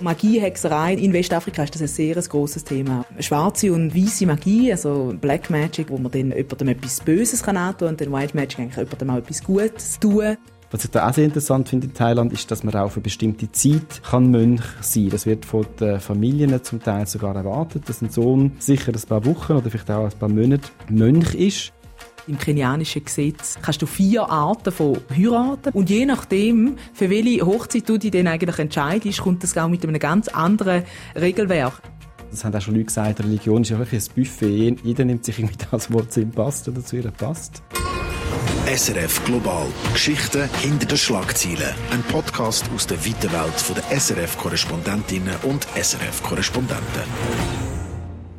Magie, Hexerei in Westafrika ist das ein sehr grosses Thema. Schwarze und weiße Magie, also Black Magic, wo man dann jemandem etwas Böses kann antun und dann White Magic eigentlich jemandem auch etwas Gutes tun. Was ich da auch sehr interessant finde in Thailand, ist, dass man auch für bestimmte Zeit kann Mönch sein kann. Das wird von den Familien zum Teil sogar erwartet, dass ein Sohn sicher ein paar Wochen oder vielleicht auch ein paar Monate Mönch ist. Im kenianischen Gesetz kannst du vier Arten von heiraten. Und je nachdem, für welche Hochzeit du dich dann eigentlich entscheidest, kommt das auch mit einem ganz anderen Regelwerk. Das haben auch schon Leute gesagt, Religion ist ja wirklich ein Buffet. Jeder nimmt sich irgendwie das, was zu ihm passt oder zu ihr passt. SRF Global. Geschichten hinter den Schlagzeilen. Ein Podcast aus der weiten Welt der SRF-Korrespondentinnen und SRF-Korrespondenten.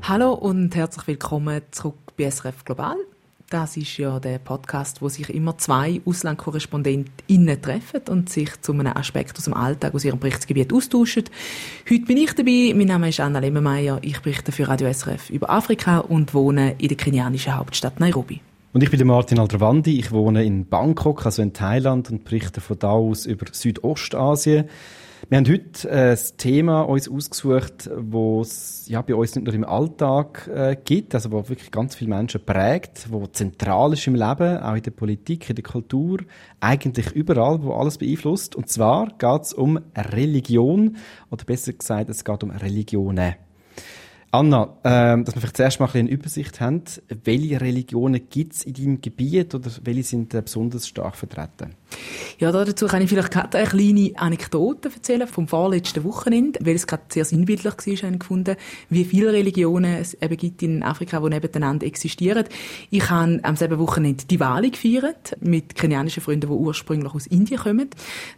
Hallo und herzlich willkommen zurück bei SRF Global. Das ist ja der Podcast, wo sich immer zwei Auslandkorrespondentinnen treffen und sich zu einem Aspekt aus dem Alltag, aus ihrem Berichtsgebiet austauschen. Heute bin ich dabei. Mein Name ist Anna Lemmermeier. Ich berichte für Radio SRF über Afrika und wohne in der kenianischen Hauptstadt Nairobi. Und ich bin Martin Aldravandi. Ich wohne in Bangkok, also in Thailand, und berichte von da aus über Südostasien. Wir haben heute äh, ein Thema uns ausgesucht, es ja, bei uns nicht nur im Alltag äh, gibt, also wo wirklich ganz viele Menschen prägt, wo zentral ist im Leben, auch in der Politik, in der Kultur, eigentlich überall, wo alles beeinflusst. Und zwar geht es um Religion, oder besser gesagt, es geht um Religionen. Anna, ähm, dass wir vielleicht zuerst mal eine Übersicht haben, welche Religionen gibt es in deinem Gebiet oder welche sind äh, besonders stark vertreten? Ja, dazu kann ich vielleicht gerade eine kleine Anekdote erzählen vom vorletzten Wochenende, weil es gerade sehr sinnbildlich war, habe ich gefunden, wie viele Religionen es eben gibt in Afrika, die nebeneinander existieren. Ich habe am selben Wochenende die Wale gefeiert mit kenianischen Freunden, die ursprünglich aus Indien kommen.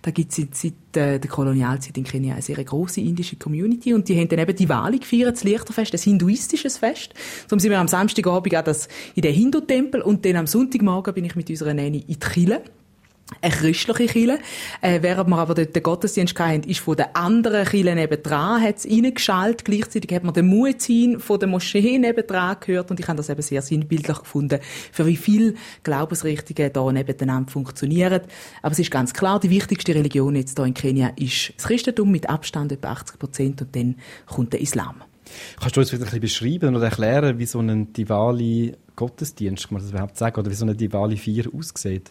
Da gibt es seit äh, der Kolonialzeit in Kenia eine sehr große indische Community und die haben dann eben die Wale gefeiert, das Lichterfest, ein hinduistisches Fest. Darum sind wir am Samstagabend in den Hindu-Tempel und dann am Sonntagmorgen bin ich mit unserer Nanny in die Kille eine christliche Kirche. Äh, während wir aber dort den Gottesdienst hatten, ist von der anderen Kirche nebendran, hat es reingeschaltet. Gleichzeitig hat man den Muezzin von der Moschee nebendran gehört und ich habe das eben sehr sinnbildlich gefunden, für wie viele Glaubensrichtungen da nebeneinander funktionieren. Aber es ist ganz klar, die wichtigste Religion jetzt hier in Kenia ist das Christentum mit Abstand etwa 80 Prozent und dann kommt der Islam. Kannst du uns ein bisschen beschreiben oder erklären, wie so ein Diwali-Gottesdienst, kann man das überhaupt sagen, oder wie so eine Diwali-Feier aussieht?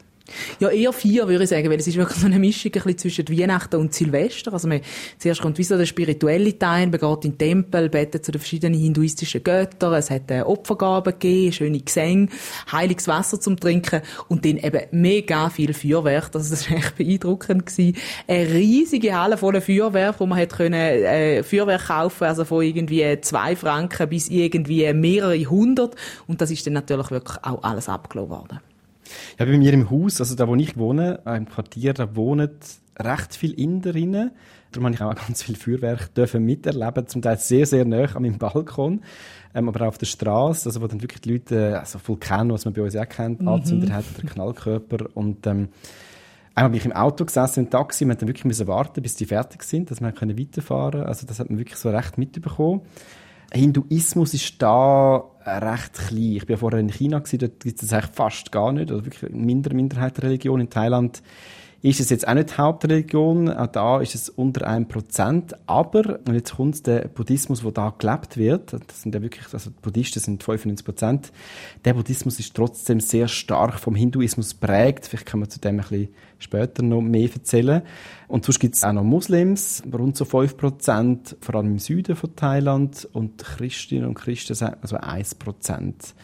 Ja, eher vier, würde ich sagen, weil es ist wirklich so eine Mischung ein bisschen zwischen Weihnachten und Silvester. Also man, zuerst kommt wie so der spirituelle Teil, man geht in den Tempel, betet zu den verschiedenen hinduistischen Göttern, es hat äh, Opfergaben gegeben, schöne Gesänge, heiliges Wasser zum Trinken und dann eben mega viel Feuerwerk, also das war echt beeindruckend gewesen. Eine riesige Halle voller Feuerwerk, wo man hat können, äh, Feuerwerk kaufen, also von irgendwie zwei Franken bis irgendwie mehrere hundert und das ist dann natürlich wirklich auch alles abgelaufen worden. Ja, bei mir im Haus, also da wo ich wohne, äh, im Quartier, da wohnen recht viele Inderinnen. Darum habe ich auch ganz viel Feuerwerk dürfen miterleben, zum Teil sehr, sehr nah an meinem Balkon, ähm, aber auch auf der Straße, also wo dann wirklich die Leute, äh, also Vulkan, was man bei uns auch kennt, mhm. angezündet hat, der Knallkörper und ähm, Einmal bin ich im Auto gesessen, im Taxi, wir mussten wirklich müssen warten, bis die fertig sind, dass wir weiterfahren können. Also das hat man wirklich so recht mitbekommen. Hinduismus ist da recht klein. Ich bin ja vorher in China gewesen, dort gibt es eigentlich fast gar nicht, oder wirklich minder Minderheitenreligion. In Thailand ist es jetzt auch nicht Hauptreligion, auch da ist es unter einem Prozent, aber, und jetzt kommt der Buddhismus, der da gelebt wird, das sind ja wirklich, also die Buddhisten sind 95 Prozent, der Buddhismus ist trotzdem sehr stark vom Hinduismus prägt, vielleicht kann man zu dem ein bisschen später noch mehr erzählen. Und sonst gibt es auch noch Muslims, rund so 5 Prozent, vor allem im Süden von Thailand, und Christinnen und Christen, also 1 Prozent.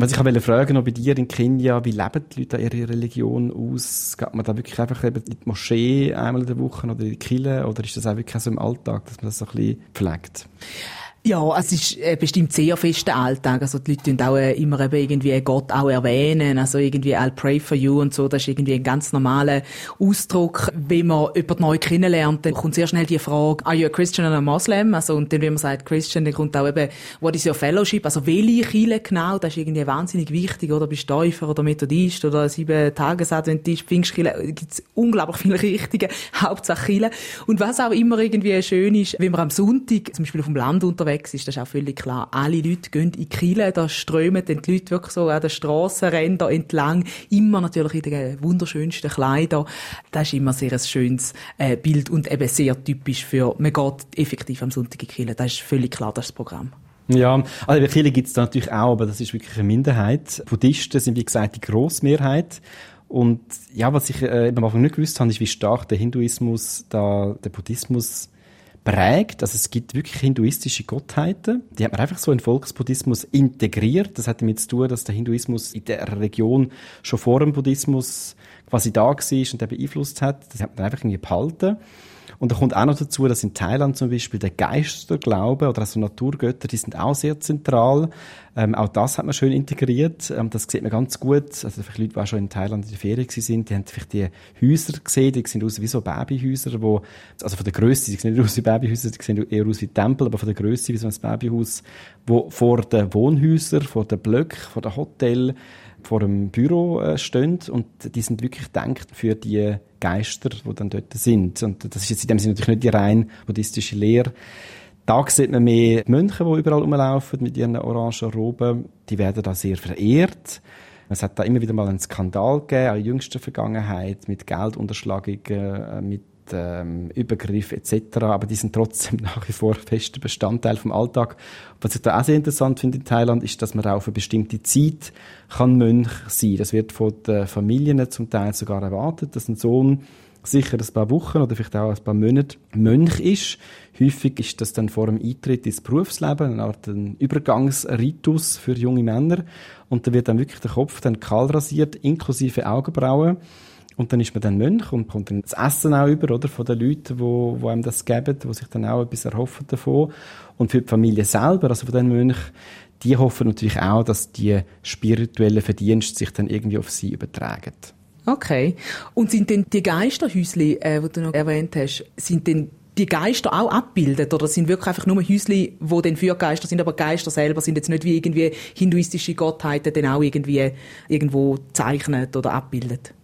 Was ich wollte fragen, noch bei dir in Kenia, wie leben die Leute ihre Religion aus? Geht man da wirklich einfach eben in die Moschee einmal in der Woche oder in die Kirche? Oder ist das auch wirklich so im Alltag, dass man das so ein bisschen pflegt? Ja, es ist äh, bestimmt sehr fest der Alltag. Also die Leute auch äh, immer eben irgendwie Gott auch erwähnen. Also irgendwie I'll pray for you und so. Das ist irgendwie ein ganz normaler Ausdruck. Wenn man jemanden neu kennenlernt, dann kommt sehr schnell die Frage, are you a Christian or a Muslim? Also und dann, wenn man sagt Christian, dann kommt auch eben, what is your fellowship? Also welche Kirche genau? Das ist irgendwie wahnsinnig wichtig. Oder bist du Täufer oder Methodist oder sieben Tagesadventist, Pfingstkirche. gibt es unglaublich viele Richtungen. Hauptsache Kirche. Und was auch immer irgendwie schön ist, wenn man am Sonntag, zum Beispiel auf dem Land unterwegs unterwegs ist, das ist auch völlig klar. Alle Leute gehen in die Kiele, da strömen dann die Leute wirklich so an den Strassenrändern entlang, immer natürlich in den wunderschönsten Kleidern. Das ist immer sehr ein schönes äh, Bild und eben sehr typisch für, man geht effektiv am Sonntag in die Kiele. Das ist völlig klar, das ist das Programm. Ja, also Kirche gibt es natürlich auch, aber das ist wirklich eine Minderheit. Buddhisten sind, wie gesagt, die Grossmehrheit. Und ja, was ich äh, am Anfang nicht gewusst habe, ist, wie stark der Hinduismus da, der Buddhismus prägt. Also es gibt wirklich hinduistische Gottheiten. Die hat man einfach so in Volksbuddhismus integriert. Das hat damit zu tun, dass der Hinduismus in der Region schon vor dem Buddhismus quasi da war und den beeinflusst hat. Das hat man einfach irgendwie behalten. Und da kommt auch noch dazu, dass in Thailand zum Beispiel der Geisterglaube oder also Naturgötter, die sind auch sehr zentral. Ähm, auch das hat man schön integriert. Ähm, das sieht man ganz gut. Also vielleicht Leute, die auch schon in Thailand in der Ferien sind, die haben vielleicht die Häuser gesehen, die sehen aus wie so Babyhäuser, wo, also von der Größe, die sehen nicht aus wie Babyhäuser, die sehen eher aus wie Tempel, aber von der Größe wie so ein Babyhaus, wo vor den Wohnhäusern, vor den Blöcken, vor den Hotels, vor dem Büro äh, stehen und die sind wirklich gedacht für die Geister, die dann dort sind. Und das ist jetzt in dem Sinne natürlich nicht die rein buddhistische Lehre. Da sieht man mehr Mönche, die überall rumlaufen mit ihren orangen Roben. Die werden da sehr verehrt. Es hat da immer wieder mal einen Skandal gegeben, auch in jüngster Vergangenheit, mit Geldunterschlagungen, äh, mit ähm, Übergriff etc. Aber die sind trotzdem nach wie vor fester Bestandteil vom Alltag. Was ich da auch sehr interessant finde in Thailand, ist, dass man auch eine bestimmte Zeit kann Mönch sein. Das wird von den Familien zum Teil sogar erwartet, dass ein Sohn sicher ein paar Wochen oder vielleicht auch ein paar Monate Mönch ist. Häufig ist das dann vor dem Eintritt ins Berufsleben eine Art ein Übergangsritus für junge Männer. Und da wird dann wirklich der Kopf dann kahl rasiert, inklusive Augenbrauen. Und dann ist man dann Mönch und kommt dann das Essen auch über, oder? Von den Leuten, wo, wo einem das geben, die sich dann auch etwas erhoffen davon. Und für die Familie selber, also von den Mönch, die hoffen natürlich auch, dass die spirituellen Verdienste sich dann irgendwie auf sie übertragen. Okay. Und sind denn die Geisterhäusli, äh, die du noch erwähnt hast, sind denn die Geister auch abbildet oder sind wirklich einfach nur Häusli, wo dann für Geister sind, aber Geister selber sind jetzt nicht wie irgendwie hinduistische Gottheiten dann auch irgendwie irgendwo zeichnet oder abbildet?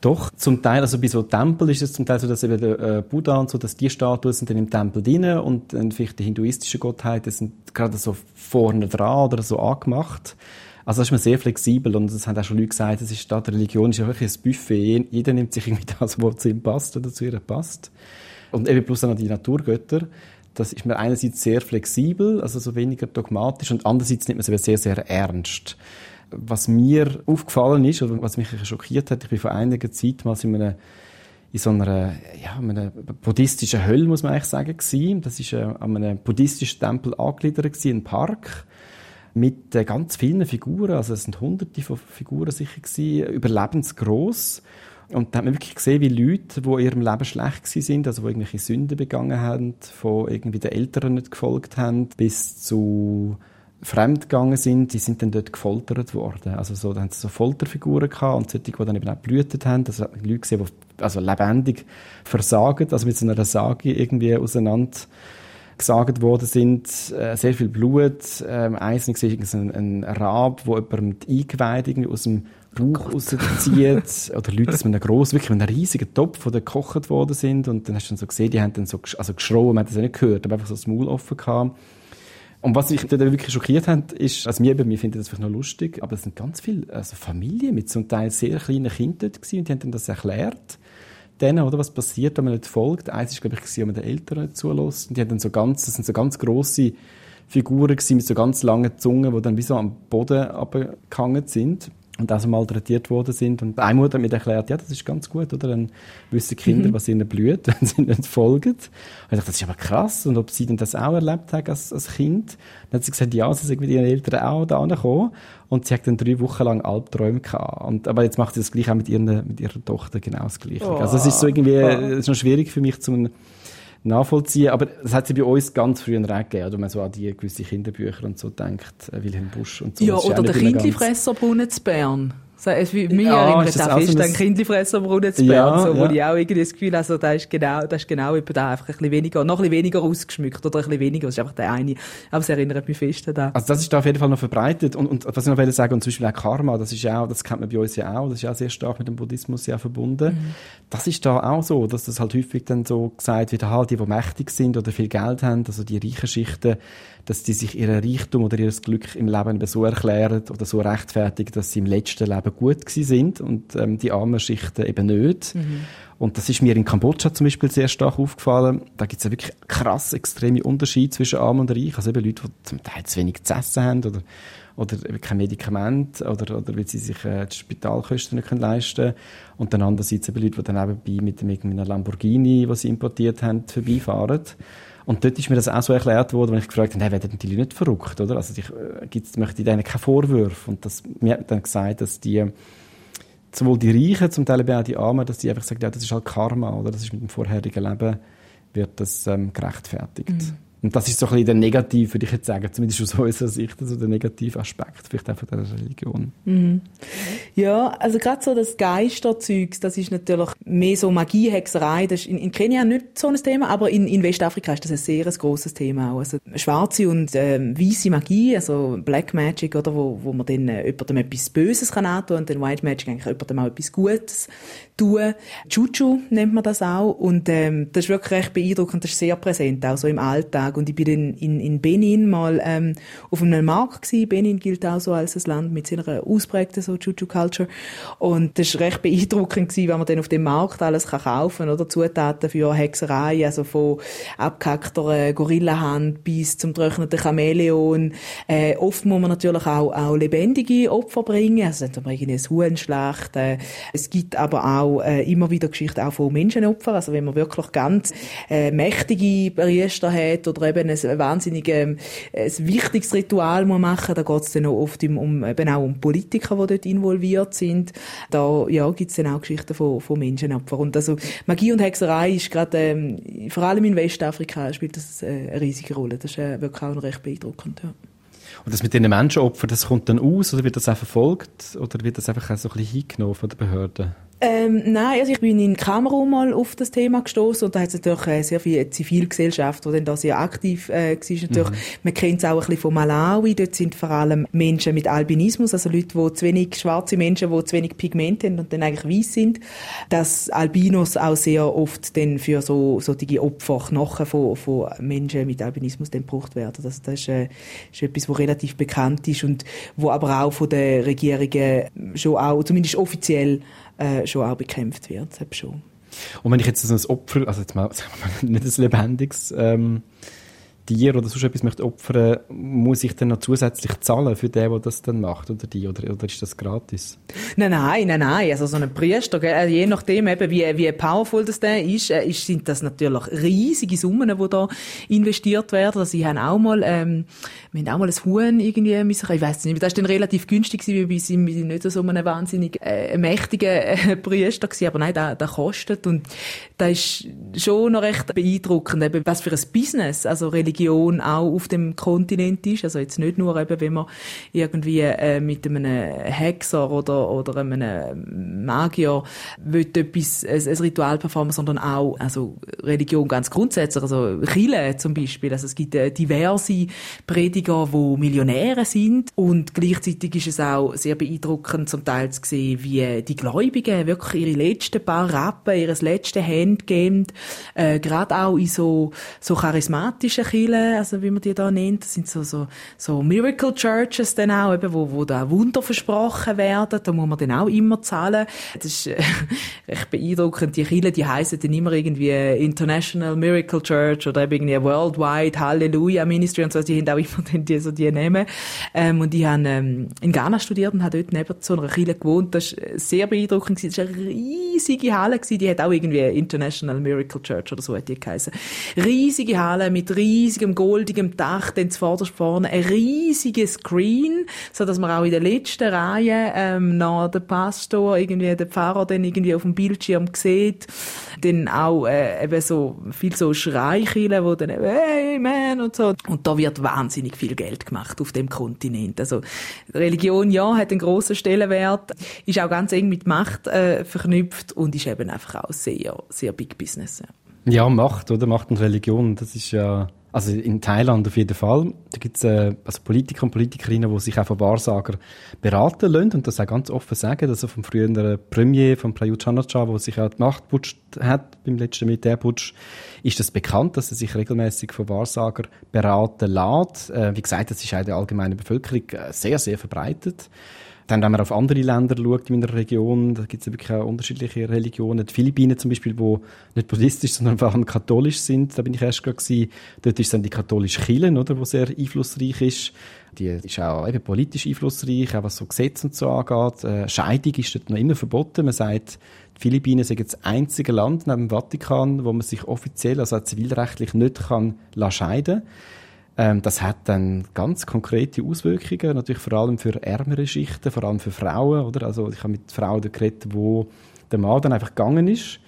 Doch, zum Teil, also bei so Tempel ist es zum Teil so, dass eben der äh, Buddha und so, dass die Statuen sind dann im Tempel drin und dann vielleicht die hinduistischen Gottheiten sind gerade so vorne dran oder so angemacht. Also das ist man sehr flexibel und das haben auch schon Leute gesagt, das ist da, die Religion ist ja wirklich ein Buffet. Jeder nimmt sich irgendwie das, was zu ihm passt oder zu ihr passt. Und eben plus noch die Naturgötter. Das ist mir einerseits sehr flexibel, also so weniger dogmatisch und andererseits nimmt man es sehr, sehr ernst. Was mir aufgefallen ist, oder was mich schockiert hat, ich bin vor einiger Zeit mal in einer in so einer, ja, einer buddhistischen Hölle, muss man eigentlich sagen, gewesen. Das ist äh, an einem buddhistischen Tempel angegliedert ein Park mit äh, ganz vielen Figuren, also es sind hunderte von Figuren sicher gewesen, überlebensgroß. Und da hat man wirklich gesehen, wie Leute, die in ihrem Leben schlecht sind, also die irgendwelche Sünden begangen haben, von irgendwie den Eltern nicht gefolgt haben, bis zu fremdgegangen sind, die sind dann dort gefoltert worden. Also so, da haben sie so Folterfiguren gehabt und solche, die dann eben auch blühtet haben. Also Leute gesehen, die also lebendig versagen, also mit so einer Sage irgendwie auseinander gesagt worden sind, äh, sehr viel Blut. Ähm, eins gesehen, ein, ein Rab, wo jemand die Eingeweide irgendwie aus dem Bauch rauszieht. oder Leute, dass man einen grossen, wirklich einen riesigen Topf, der gekocht worden sind. Und dann hast du dann so gesehen, die haben dann so, also geschrauen, man hat das ja nicht gehört, aber einfach so das Maul offen gehabt. Und was mich dann wirklich schockiert hat, ist, also mir, wir finden das vielleicht noch lustig, aber es sind ganz viele also Familien mit zum Teil sehr kleinen Kindern dort gewesen, und die haben dann das erklärt denen, oder, was passiert, wenn man nicht folgt. Eins ist, glaube ich, wenn man den Eltern nicht zulässt. Und die haben dann so ganz, das sind so ganz grosse Figuren gewesen, mit so ganz langen Zungen, die dann wie so am Boden abgehangen sind und auch so malträtiert worden sind. Und eine Mutter hat mir erklärt, ja, das ist ganz gut, oder? Dann wissen Kinder, mhm. was ihnen blüht, wenn sie nicht folgen. Und ich dachte, das ist aber krass. Und ob sie denn das auch erlebt haben als, als Kind. Dann hat sie gesagt, ja, sie sind mit ihren Eltern auch da angekommen. Und sie hat dann drei Wochen lang Albträume gehabt. Und, aber jetzt macht sie das gleich auch mit, ihren, mit ihrer Tochter genau das Gleiche. Oh. Also es ist so irgendwie, es ist noch schwierig für mich zu nachvollziehen. Aber das hat sie bei uns ganz früh gegeben, oder man so an die gewisse Kinderbücher und so denkt, äh, Wilhelm Busch und so. Ja, oder der Kindlifresser Brunnen zu Bern. Also, mich ja, erinnert das auch fest an Kindlifresserbrunnen zu Bern, ja, so, wo ja. ich auch irgendwie das Gefühl habe, also, da ist genau, da ist genau eben da, einfach ein bisschen weniger, noch ein bisschen weniger ausgeschmückt oder ein bisschen weniger, das ist einfach der eine, aber es erinnert mich fest an das. Also das ist da auf jeden Fall noch verbreitet und, und was ich noch will sagen, und zum Beispiel auch Karma, das ist auch, das kennt man bei uns ja auch, das ist ja auch sehr stark mit dem Buddhismus ja verbunden. Mhm. Das ist da auch so, dass das halt häufig dann so gesagt wird, halt die, die mächtig sind oder viel Geld haben, also die reichen Schichten, dass die sich ihren Reichtum oder ihr Glück im Leben so erklären oder so rechtfertigen, dass sie im letzten Leben gut gewesen sind und ähm, die armen Schichten eben nicht. Mhm. Und das ist mir in Kambodscha zum Beispiel sehr stark aufgefallen. Da gibt es ja wirklich krass extreme Unterschiede zwischen Arm und Reich. Also eben Leute, die zum Teil zu wenig zu essen haben oder, oder kein Medikament oder, oder weil sie sich äh, die Spitalkosten nicht können leisten können. Und dann andererseits eben Leute, die dann nebenbei mit, mit einem Lamborghini, die sie importiert haben, vorbeifahren. Und dort ist mir das auch so erklärt worden, wenn ich gefragt habe, hey, werden die Leute nicht verrückt, oder? Also ich äh, gibt's, möchte denen keine Vorwürfe. Und das, mir hat dann gesagt, dass die, sowohl die Reichen, zum Teil auch die Armen, dass die einfach sagen, ja, das ist halt Karma, oder? Das ist mit dem vorherigen Leben, wird das ähm, gerechtfertigt. Mhm. Und das ist so ein bisschen der Negativ, würde ich jetzt sagen, zumindest aus unserer Sicht, also der negative Aspekt vielleicht von dieser Religion. Mhm. Ja, also gerade so das Geisterzeug, das ist natürlich mehr so Magie, Hexerei, das ist in, in Kenia nicht so ein Thema, aber in, in Westafrika ist das ein sehr ein grosses Thema auch. Also schwarze und ähm, weiße Magie, also Black Magic, oder, wo, wo man dann äh, jemandem etwas Böses kann antun und dann White Magic eigentlich jemandem auch etwas Gutes tun. Chuchu nennt man das auch und ähm, das ist wirklich recht beeindruckend, das ist sehr präsent, auch so im Alltag Tag. Und ich bin dann in, in Benin mal ähm, auf einem Markt gewesen. Benin gilt auch so als ein Land mit seiner ausprägten so Chuchu-Culture. Und das war recht beeindruckend gewesen, wenn man dann auf dem Markt alles kann kaufen oder Zutaten für Hexerei, also von abgehackter Gorillahand bis zum trockneten Chamäleon. Äh, oft muss man natürlich auch, auch lebendige Opfer bringen, also zum Beispiel ein Huhn schlachten. Es gibt aber auch äh, immer wieder Geschichten auch von Menschenopfern, also wenn man wirklich ganz äh, mächtige Priester hat oder eben ein wahnsinnig ähm, ein wichtiges Ritual muss machen Da geht es dann auch oft um, eben auch um Politiker, die dort involviert sind. Da ja, gibt es dann auch Geschichten von, von Menschenopfern. Und also Magie und Hexerei ist gerade, ähm, vor allem in Westafrika spielt das äh, eine riesige Rolle. Das ist äh, wirklich auch recht beeindruckend. Ja. Und das mit den Menschenopfern, das kommt dann aus oder wird das auch verfolgt oder wird das einfach so ein bisschen hingenommen von den Behörden? Ähm, nein, also ich bin in Kamerun mal auf das Thema gestoßen und da hat es natürlich äh, sehr viel Zivilgesellschaft, die dann da sehr aktiv äh, war. Natürlich, mhm. Man kennt es auch ein bisschen von Malawi, dort sind vor allem Menschen mit Albinismus, also Leute, die zu wenig, schwarze Menschen, die zu wenig Pigmente haben und dann eigentlich weiß sind, dass Albinos auch sehr oft dann für so solche Opfer, Knochen von, von Menschen mit Albinismus dann gebraucht werden. Also das ist, äh, ist etwas, was relativ bekannt ist und wo aber auch von den Regierungen schon auch, zumindest offiziell, äh, schon auch bekämpft wird. Schon. Und wenn ich jetzt so ein Opfer, also jetzt mal, nicht ein lebendiges ähm, Tier oder sonst etwas möchte opfern, muss ich dann noch zusätzlich zahlen für den, der das dann macht oder die oder, oder ist das gratis? Nein, nein, nein, nein. Also so ein Priester, gell, also je nachdem eben wie, wie powerful das der ist, äh, ist, sind das natürlich riesige Summen, die da investiert werden. Also ich habe auch mal, ähm, wir haben auch mal ein Huhn irgendwie müssen, ich weiß nicht, das ist dann relativ günstig weil wir sind nicht so einem wahnsinnig äh, mächtigen äh, Priester gewesen, aber nein, der, der kostet und das ist schon noch recht beeindruckend, eben was für ein Business, also Religion auch auf dem Kontinent ist. Also jetzt nicht nur eben, wenn man irgendwie äh, mit einem Hexer oder, oder einem Magier will etwas, ein, ein Ritual performen, sondern auch also Religion ganz grundsätzlich, also Chile zum Beispiel. Also es gibt äh, diverse Prediger, die Millionäre sind. Und gleichzeitig ist es auch sehr beeindruckend zum Teil zu sehen, wie die Gläubigen wirklich ihre letzten paar Rappen, ihre letzte Hand geben, äh, gerade auch in so, so charismatischen Kirchen also wie man die da nennt, das sind so, so, so Miracle Churches dann auch, eben, wo, wo da Wunder versprochen werden, da muss man dann auch immer zahlen. Das ist äh, recht beeindruckend. Die Kirchen, die heißen dann immer irgendwie International Miracle Church oder eben irgendwie Worldwide Hallelujah Ministry und so, die haben auch immer dann die, so die Namen. Ähm, und die haben ähm, in Ghana studiert und haben dort neben so einer Kirche gewohnt. Das war sehr beeindruckend. Das war eine riesige Halle, die hat auch irgendwie International Miracle Church oder so hat die geheißen. Riesige Halle mit riesigem goldigem Dach, dann zuvorderst vorne ein riesiges Screen, so dass man auch in der letzten Reihe ähm, noch den Pastor, irgendwie den Pfarrer dann irgendwie auf dem Bildschirm sieht. Dann auch äh, eben so viel so Schreikille, wo dann hey man und so. Und da wird wahnsinnig viel Geld gemacht auf dem Kontinent. Also Religion, ja, hat einen grossen Stellenwert, ist auch ganz eng mit Macht äh, verknüpft und ist eben einfach auch sehr, sehr Big Business. Ja. ja, Macht, oder? Macht und Religion, das ist ja also in Thailand auf jeden Fall. Da gibt es äh, also Politiker und Politikerinnen, die sich auch von Wahrsager beraten lassen und das auch ganz offen sagen. Also vom früheren Premier, von Prayut Chan-o-cha, der sich auch die Macht putscht hat beim letzten Militärputsch, ist das bekannt, dass er sich regelmäßig von Wahrsager beraten lässt. Äh, wie gesagt, das ist auch in der allgemeinen Bevölkerung äh, sehr, sehr verbreitet. Dann, wenn man auf andere Länder schaut in meiner Region, da gibt es wirklich auch unterschiedliche Religionen. Die Philippinen zum Beispiel, wo nicht buddhistisch, sondern vor allem katholisch sind, da bin ich erst gerade. Dort ist dann die katholische Kirche, oder, wo sehr einflussreich ist. Die ist auch eben politisch einflussreich, auch was so Gesetze und so angeht. Äh, Scheidung ist dort noch immer verboten. Man sagt, die Philippinen sind das einzige Land neben dem Vatikan, wo man sich offiziell, also zivilrechtlich nicht kann scheiden kann. Ähm, das hat dann ganz konkrete Auswirkungen, natürlich vor allem für ärmere Schichten, vor allem für Frauen, oder? Also ich habe mit Frauen geredet, wo der Mann dann einfach gegangen ist,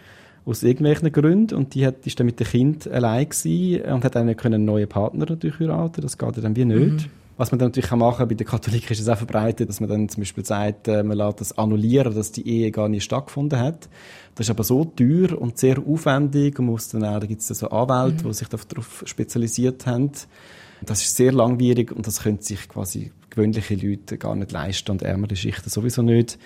aus irgendwelchen Gründen, und die hat, ist dann mit dem Kind allein gewesen und hat dann einen neuen Partner natürlich heiraten, das geht dann wie nicht. Mhm. Was man dann natürlich machen kann, bei den Katholiken ist es auch verbreitet, dass man dann zum Beispiel sagt, äh, man lässt das annullieren, dass die Ehe gar nicht stattgefunden hat. Das ist aber so teuer und sehr aufwendig und muss dann auch, da gibt es so Anwälte, mhm. die sich darauf spezialisiert haben, das ist sehr langwierig und das können sich quasi gewöhnliche Leute gar nicht leisten und ärmere Schichten sowieso nicht.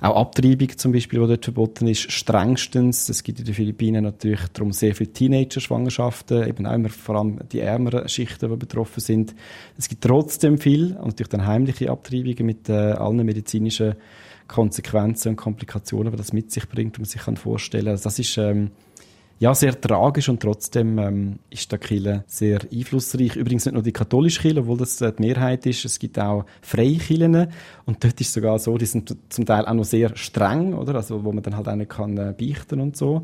Auch Abtreibung zum Beispiel, die dort verboten ist, strengstens. Es gibt in den Philippinen natürlich darum sehr viele Teenager-Schwangerschaften, eben auch immer vor allem die ärmeren Schichten, die betroffen sind. Es gibt trotzdem viel und natürlich dann heimliche Abtreibungen mit äh, allen medizinischen Konsequenzen und Komplikationen, die das mit sich bringt, und man sich kann vorstellen. Also das ist ähm, ja, sehr tragisch und trotzdem ähm, ist der Kirche sehr einflussreich. Übrigens nicht nur die katholische Kirche, obwohl das äh, die Mehrheit ist, es gibt auch freie Kirchen und dort ist sogar so, die sind zum Teil auch noch sehr streng, oder? Also wo man dann halt nicht kann äh, beichten und so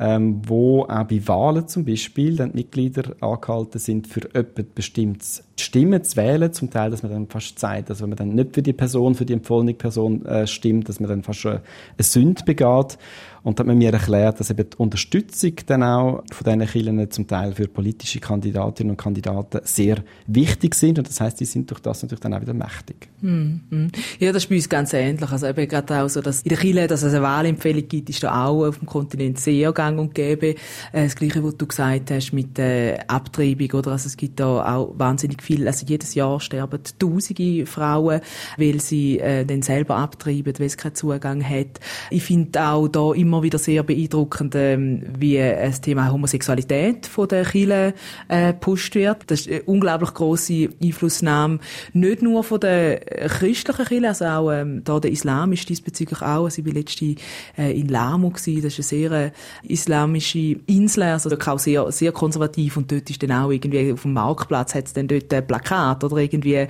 ähm, wo auch bei Wahlen zum Beispiel dann die Mitglieder angehalten sind, für jemand bestimmtes Stimmen zu wählen, zum Teil, dass man dann fast sagt, dass wenn man dann nicht für die Person, für die empfohlene Person äh, stimmt, dass man dann fast schon eine Sünde begeht. Und da hat man mir erklärt, dass eben die Unterstützung dann auch von diesen Kirchen zum Teil für politische Kandidatinnen und Kandidaten sehr wichtig sind. Und das heißt, die sind durch das natürlich dann auch wieder mächtig. Mm, Ja, das ist bei uns ganz ähnlich. Also eben gerade auch so, dass in der Kirche, dass es eine Wahlempfehlung gibt, ist da auch auf dem Kontinent sehr gang und gäbe. Äh, das Gleiche, was du gesagt hast mit der Abtreibung, oder? Also es gibt da auch wahnsinnig viel, also jedes Jahr sterben tausende Frauen, weil sie äh, dann selber abtreiben, weil es keinen Zugang hat. Ich finde auch da immer wieder sehr beeindruckend, ähm, wie das Thema Homosexualität von der Kirche äh, gepusht wird. Das ist eine unglaublich große Einflussnahme, nicht nur von der christlichen Kirche, also auch ähm, da der Islam ist diesbezüglich auch. Also ich war letzte äh, in gewesen, das ist eine sehr äh, islamische Insel, also auch sehr, sehr konservativ und dort ist dann auch irgendwie auf dem Marktplatz hat es dann dort ein Plakat oder irgendwie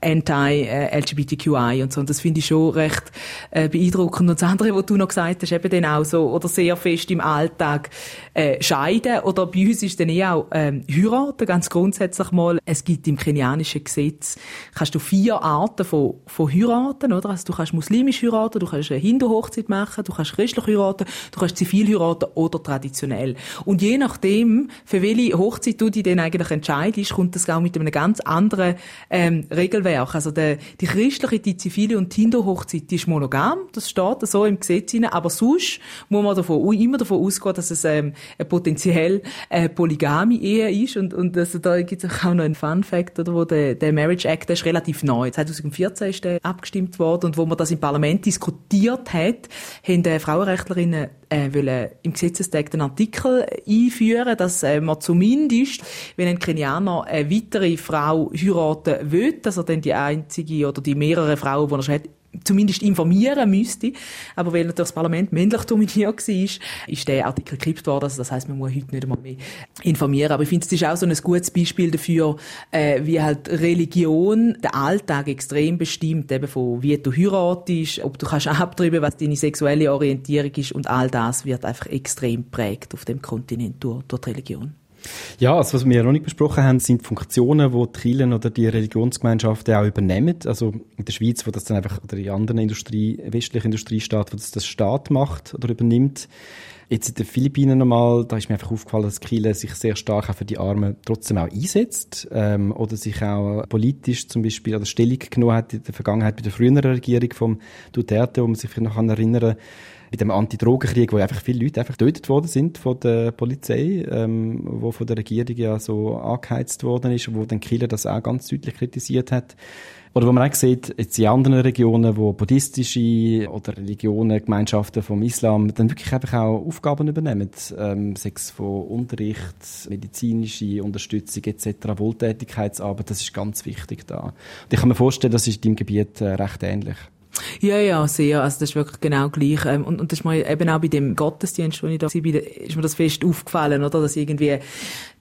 anti-LGBTQI und so. Und das finde ich schon recht äh, beeindruckend. Und das andere, was du noch gesagt hast, eben dann auch so oder sehr fest im Alltag äh, scheiden oder bei uns ist dann eh auch ähm, heiraten ganz grundsätzlich mal. Es gibt im kenianischen Gesetz kannst du vier Arten von, von heiraten, oder? Also du kannst muslimisch heiraten, du kannst eine Hindu-Hochzeit machen, du kannst christlich heiraten, du kannst zivil heiraten oder traditionell. Und je nachdem, für welche Hochzeit du dich dann eigentlich entscheidest, kommt das auch mit einem ganz anderen ähm, Regelwerk. Also der, die christliche, die zivile und die Hindu-Hochzeit, die ist monogam, das steht so im Gesetz hinein, aber sonst muss man davon, immer davon ausgehen, dass es ähm, eine potenziell äh, polygame Ehe ist. Und, und also da gibt es auch noch einen Fun Fact, oder, wo der, der Marriage Act, der ist relativ neu, 2014 ist der abgestimmt worden. Und wo man das im Parlament diskutiert hat, haben die Frauenrechtlerinnen äh, wollen im Gesetzestext einen Artikel einführen, dass äh, man zumindest, wenn ein Kenianer eine weitere Frau heiraten will, dass er dann die einzige oder die mehrere Frauen, die er schon hat, zumindest informieren müsste. Aber weil natürlich das Parlament männlich dominiert war, ist der Artikel gekippt worden. Also das heißt, man muss heute nicht einmal mehr informieren. Aber ich finde, es ist auch so ein gutes Beispiel dafür, äh, wie halt Religion den Alltag extrem bestimmt, eben von wie du heiratest, ob du kannst abtreiben, was deine sexuelle Orientierung ist und all das wird einfach extrem prägt auf dem Kontinent durch, durch die Religion. Ja, also was wir noch nicht besprochen haben, sind Funktionen, die die Kirchen oder die Religionsgemeinschaften auch übernehmen. Also in der Schweiz, wo das dann einfach, oder in anderen Industrie, westlichen Industriestaaten, wo das der Staat macht oder übernimmt. Jetzt in den Philippinen nochmal, da ist mir einfach aufgefallen, dass Chile sich sehr stark auch für die Armen trotzdem auch einsetzt ähm, oder sich auch politisch zum Beispiel oder Stellung genommen hat in der Vergangenheit bei der früheren Regierung vom Duterte, wo man sich vielleicht noch erinnern kann, bei dem Anti-Drogenkrieg, wo einfach viele Leute einfach getötet worden sind von der Polizei, ähm, wo von der Regierung ja so angeheizt worden ist, wo dann Killer das auch ganz deutlich kritisiert hat. Oder wo man auch sieht, jetzt in anderen Regionen, wo buddhistische oder Religionen, Gemeinschaften vom Islam dann wirklich einfach auch Aufgaben übernehmen, ähm, sechs von Unterricht, medizinische Unterstützung etc., Wohltätigkeitsarbeit, das ist ganz wichtig da. Und ich kann mir vorstellen, das ist in deinem Gebiet äh, recht ähnlich. Ja, ja, sehr. Also das ist wirklich genau gleich. Ähm, und, und das ist mir eben auch bei dem Gottesdienst, wo ich da war, ist mir das fest aufgefallen, oder? Dass irgendwie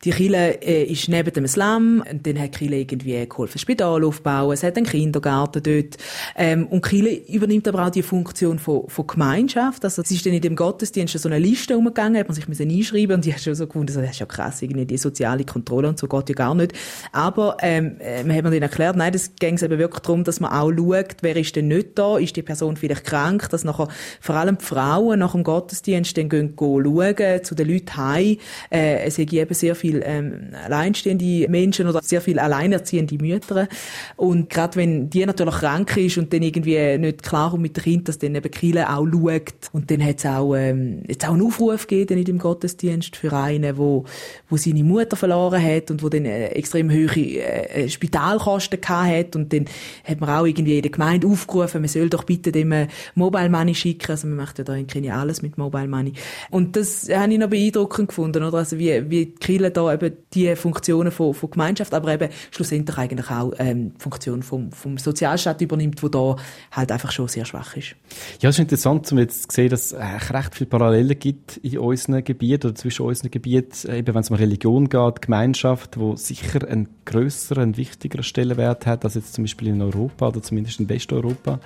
die Kille äh, ist neben dem Slam, und dann hat Kille irgendwie geholfen, ein Spital aufbauen, es hat einen Kindergarten dort. Ähm, und Kille übernimmt aber auch die Funktion von, von Gemeinschaft. Also es ist dann in dem Gottesdienst so eine Liste umgegangen, hat man sich müssen einschreiben und die hat schon so gefunden, das ist ja krass, irgendwie die soziale Kontrolle und so geht ja gar nicht. Aber ähm, äh, man hat mir dann erklärt, nein, das ging eben wirklich darum, dass man auch schaut, wer ist denn nicht da, ist die Person vielleicht krank, dass nachher vor allem die Frauen nach dem Gottesdienst dann gehen, schauen, zu den Leuten heim. Äh, es gibt eben sehr viele ähm, alleinstehende Menschen oder sehr viele alleinerziehende Mütter. Und gerade wenn die natürlich krank ist und dann irgendwie nicht klar mit dem Kind, dass dann eben Kille auch schaut. Und dann hat es auch, ähm, auch einen Aufruf gegeben in dem Gottesdienst für einen, wo, wo seine Mutter verloren hat und wo dann äh, extrem hohe äh, Spitalkosten hat und dann hat man auch irgendwie in der Gemeinde aufgerufen, soll doch bitte dem äh, Mobile Money schicken. Also man macht ja da in Kenia alles mit Mobile Money. Und das habe ich noch beeindruckend gefunden, oder? Also wie, wie die Kirche da eben die Funktionen von, von Gemeinschaft, aber eben schlussendlich eigentlich auch ähm, die Funktion vom, vom Sozialstaat übernimmt, wo da halt einfach schon sehr schwach ist. Ja, es ist interessant, um jetzt zu sehen, dass es recht viele Parallelen gibt in unseren Gebieten oder zwischen unseren Gebieten, eben wenn es um Religion geht, Gemeinschaft, wo sicher einen größeren, einen wichtigeren Stellenwert hat als jetzt zum Beispiel in Europa oder zumindest in Westeuropa.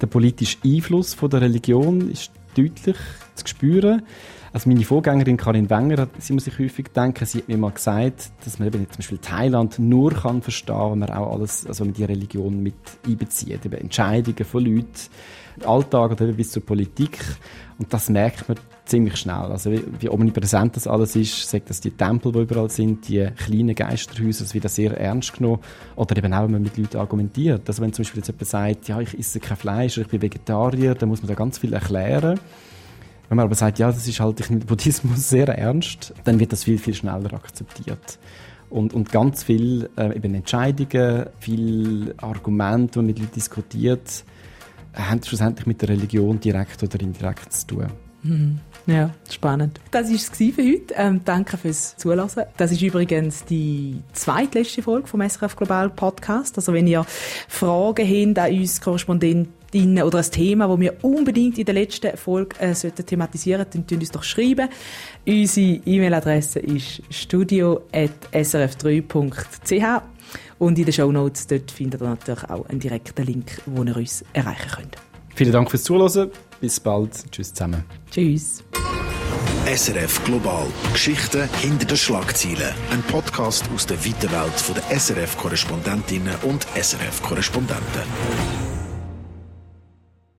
Der politische Einfluss von der Religion ist deutlich zu spüren. Also meine Vorgängerin Karin Wenger, sie muss sich häufig denken, sie hat mir mal gesagt, dass man eben zum Beispiel Thailand nur kann verstehen, wenn man auch alles, also wenn man die Religion mit einbezieht, eben Entscheidungen von Leuten, Alltag oder bis zur Politik. Und das merkt man ziemlich schnell. Also wie, wie omnipräsent das alles ist, sagt das die Tempel, die überall sind, die kleinen Geisterhäuser, das wird sehr ernst genommen. Oder eben auch, wenn man mit Leuten argumentiert. Also wenn zum Beispiel jetzt jemand sagt, ja, ich esse kein Fleisch oder ich bin Vegetarier, dann muss man da ganz viel erklären. Wenn man aber sagt, ja, das ist halt, ich nehme Buddhismus sehr ernst, dann wird das viel, viel schneller akzeptiert. Und, und ganz viel äh, eben Entscheidungen, viel Argumente, die mit Leuten diskutiert, haben schlussendlich mit der Religion direkt oder indirekt zu tun. Mhm. Ja, spannend. Das war es für heute. Ähm, danke fürs Zuhören. Das ist übrigens die zweitletzte Folge vom SRF Global Podcast. Also wenn ihr Fragen habt an uns Korrespondentinnen oder ein Thema, das wir unbedingt in der letzten Folge äh, sollten thematisieren sollten, dann könnt uns doch schreiben. Unsere E-Mail-Adresse ist studio.srf3.ch und in den Show Notes dort findet ihr natürlich auch einen direkten Link, wo ihr uns erreichen könnt. Vielen Dank fürs Zuhören. Bis bald. Tschüss zusammen. Tschüss. SRF Global. Geschichten hinter den Schlagzeilen. Ein Podcast aus der weiten Welt der SRF-Korrespondentinnen und SRF-Korrespondenten.